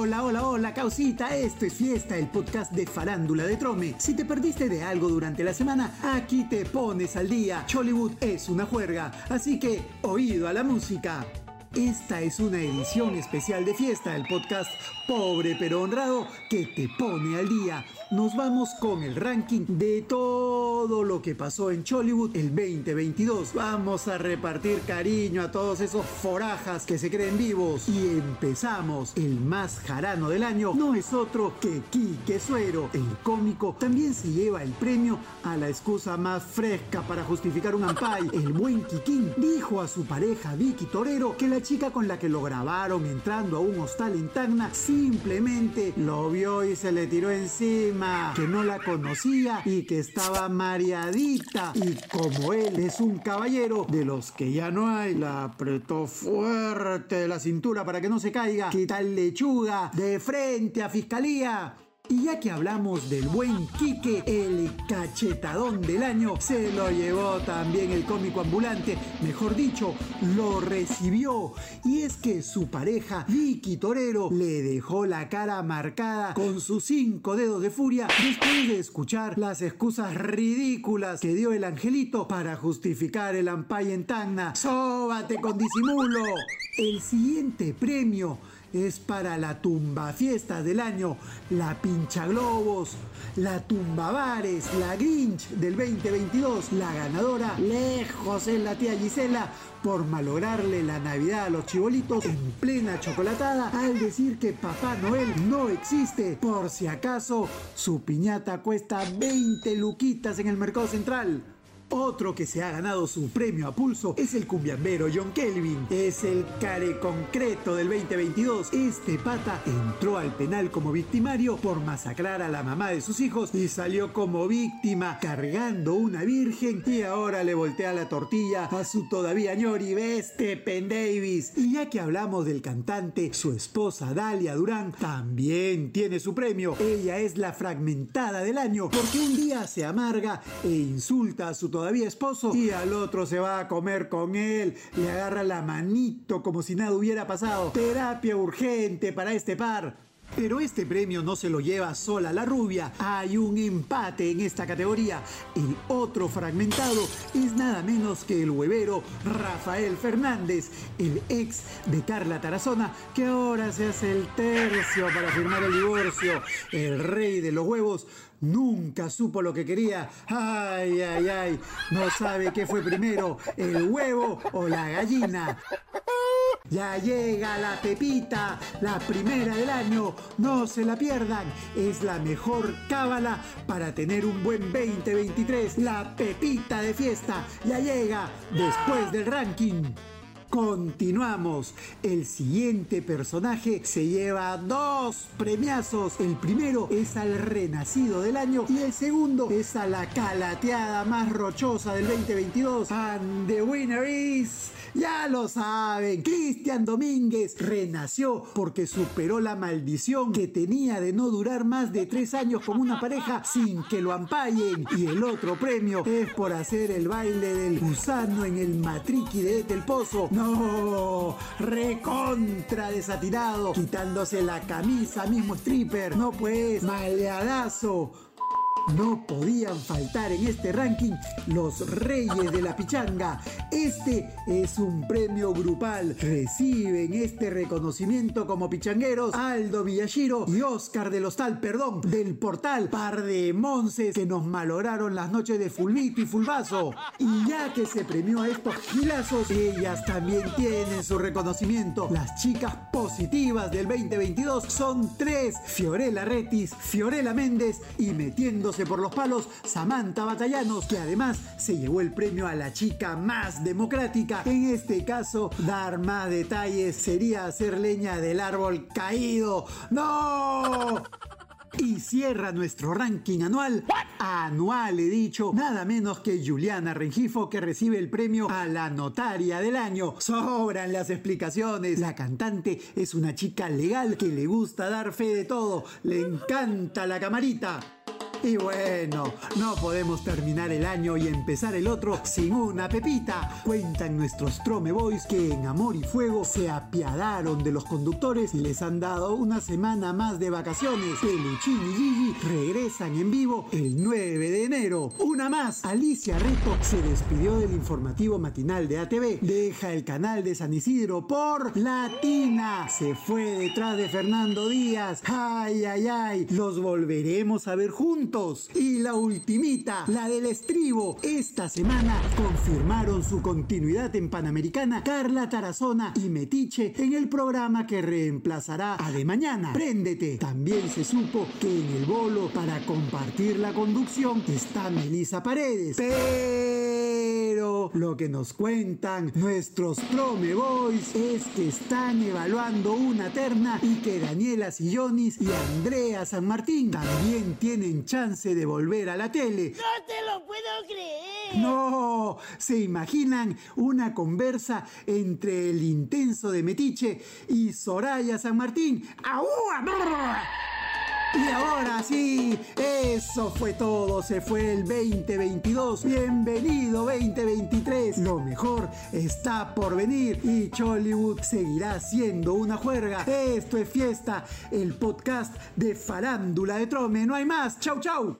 Hola, hola, hola, causita, esto es Fiesta, el podcast de Farándula de Trome. Si te perdiste de algo durante la semana, aquí te pones al día. Chollywood es una juerga, así que oído a la música. Esta es una edición especial de Fiesta, el podcast pobre pero honrado que te pone al día nos vamos con el ranking de todo lo que pasó en Chollywood el 2022. Vamos a repartir cariño a todos esos forajas que se creen vivos. Y empezamos. El más jarano del año no es otro que Quique Suero. El cómico también se lleva el premio a la excusa más fresca para justificar un ampay. El buen Kikín dijo a su pareja Vicky Torero que la chica con la que lo grabaron entrando a un hostal en Tacna simplemente lo vio y se le tiró encima que no la conocía y que estaba mareadita. Y como él es un caballero de los que ya no hay, la apretó fuerte la cintura para que no se caiga. ¿Qué tal lechuga? De frente a fiscalía. Y ya que hablamos del buen Quique, el cachetadón del año, se lo llevó también el cómico ambulante, mejor dicho, lo recibió. Y es que su pareja, Vicky Torero, le dejó la cara marcada con sus cinco dedos de furia después de escuchar las excusas ridículas que dio el angelito para justificar el ampay en Tacna. ¡Sóbate con disimulo! El siguiente premio es para la tumba fiesta del año, la pincha globos, la tumba bares, la Grinch del 2022. La ganadora, lejos es la tía Gisela por malograrle la Navidad a los chibolitos en plena chocolatada al decir que Papá Noel no existe. Por si acaso, su piñata cuesta 20 luquitas en el mercado central. Otro que se ha ganado su premio a pulso es el cumbiambero John Kelvin. Es el care concreto del 2022. Este pata entró al penal como victimario por masacrar a la mamá de sus hijos y salió como víctima cargando una virgen y ahora le voltea la tortilla a su todavía ñori Veste Pen Davis. Y ya que hablamos del cantante, su esposa Dalia Durán también tiene su premio. Ella es la fragmentada del año porque un día se amarga e insulta a su todavía esposo y al otro se va a comer con él, le agarra la manito como si nada hubiera pasado. Terapia urgente para este par. Pero este premio no se lo lleva sola la rubia. Hay un empate en esta categoría. El otro fragmentado es nada menos que el huevero Rafael Fernández, el ex de Carla Tarazona, que ahora se hace el tercio para firmar el divorcio. El rey de los huevos nunca supo lo que quería. Ay, ay, ay. No sabe qué fue primero, el huevo o la gallina. Ya llega la pepita, la primera del año. No se la pierdan. Es la mejor cábala para tener un buen 2023. La pepita de fiesta ya llega después del ranking. Continuamos. El siguiente personaje se lleva dos premiazos. El primero es al renacido del año y el segundo es a la calateada más rochosa del 2022. And the winner is... Ya lo saben, Cristian Domínguez renació porque superó la maldición que tenía de no durar más de tres años como una pareja sin que lo ampallen. Y el otro premio es por hacer el baile del gusano en el matriqui de Del Pozo. No, recontra desatirado, quitándose la camisa, mismo stripper. No pues, maleadazo. No podían faltar en este ranking los reyes de la pichanga. Este es un premio grupal. Reciben este reconocimiento como pichangueros Aldo Villashiro y Oscar del Hostal, perdón, del portal Par de Monces que nos malograron las noches de Fulvito y Fulvazo. Y ya que se premió a estos gilazos, ellas también tienen su reconocimiento. Las chicas positivas del 2022 son tres: Fiorella Retis, Fiorella Méndez y metiéndose por los palos Samantha Batallanos, que además se llevó el premio a la chica más democrática. En este caso, dar más detalles sería hacer leña del árbol caído. ¡No! Y cierra nuestro ranking anual, anual he dicho, nada menos que Juliana Rengifo que recibe el premio a la notaria del año. Sobran las explicaciones. La cantante es una chica legal que le gusta dar fe de todo, le encanta la camarita. Y bueno, no podemos terminar el año y empezar el otro sin una pepita. Cuentan nuestros Trome Boys que en Amor y Fuego se apiadaron de los conductores y les han dado una semana más de vacaciones. Peluchín y Gigi regresan en vivo el 9 de enero. Una más, Alicia Reto se despidió del informativo matinal de ATV. Deja el canal de San Isidro por Latina. Se fue detrás de Fernando Díaz. Ay, ay, ay. Los volveremos a ver juntos. Y la ultimita, la del estribo. Esta semana confirmaron su continuidad en Panamericana Carla Tarazona y Metiche en el programa que reemplazará a De Mañana. Préndete. También se supo que en el bolo para compartir la conducción está Melissa Paredes. Lo que nos cuentan nuestros Trome Boys es que están evaluando una terna y que Daniela Sillonis y Andrea San Martín también tienen chance de volver a la tele. ¡No te lo puedo creer! No, se imaginan una conversa entre el intenso de Metiche y Soraya San Martín. ¡Aúa! Y ahora sí, eso fue todo, se fue el 2022. Bienvenido 2023. Lo mejor está por venir y Chollywood seguirá siendo una juerga. Esto es fiesta, el podcast de Farándula de Trome. No hay más. Chau, chau.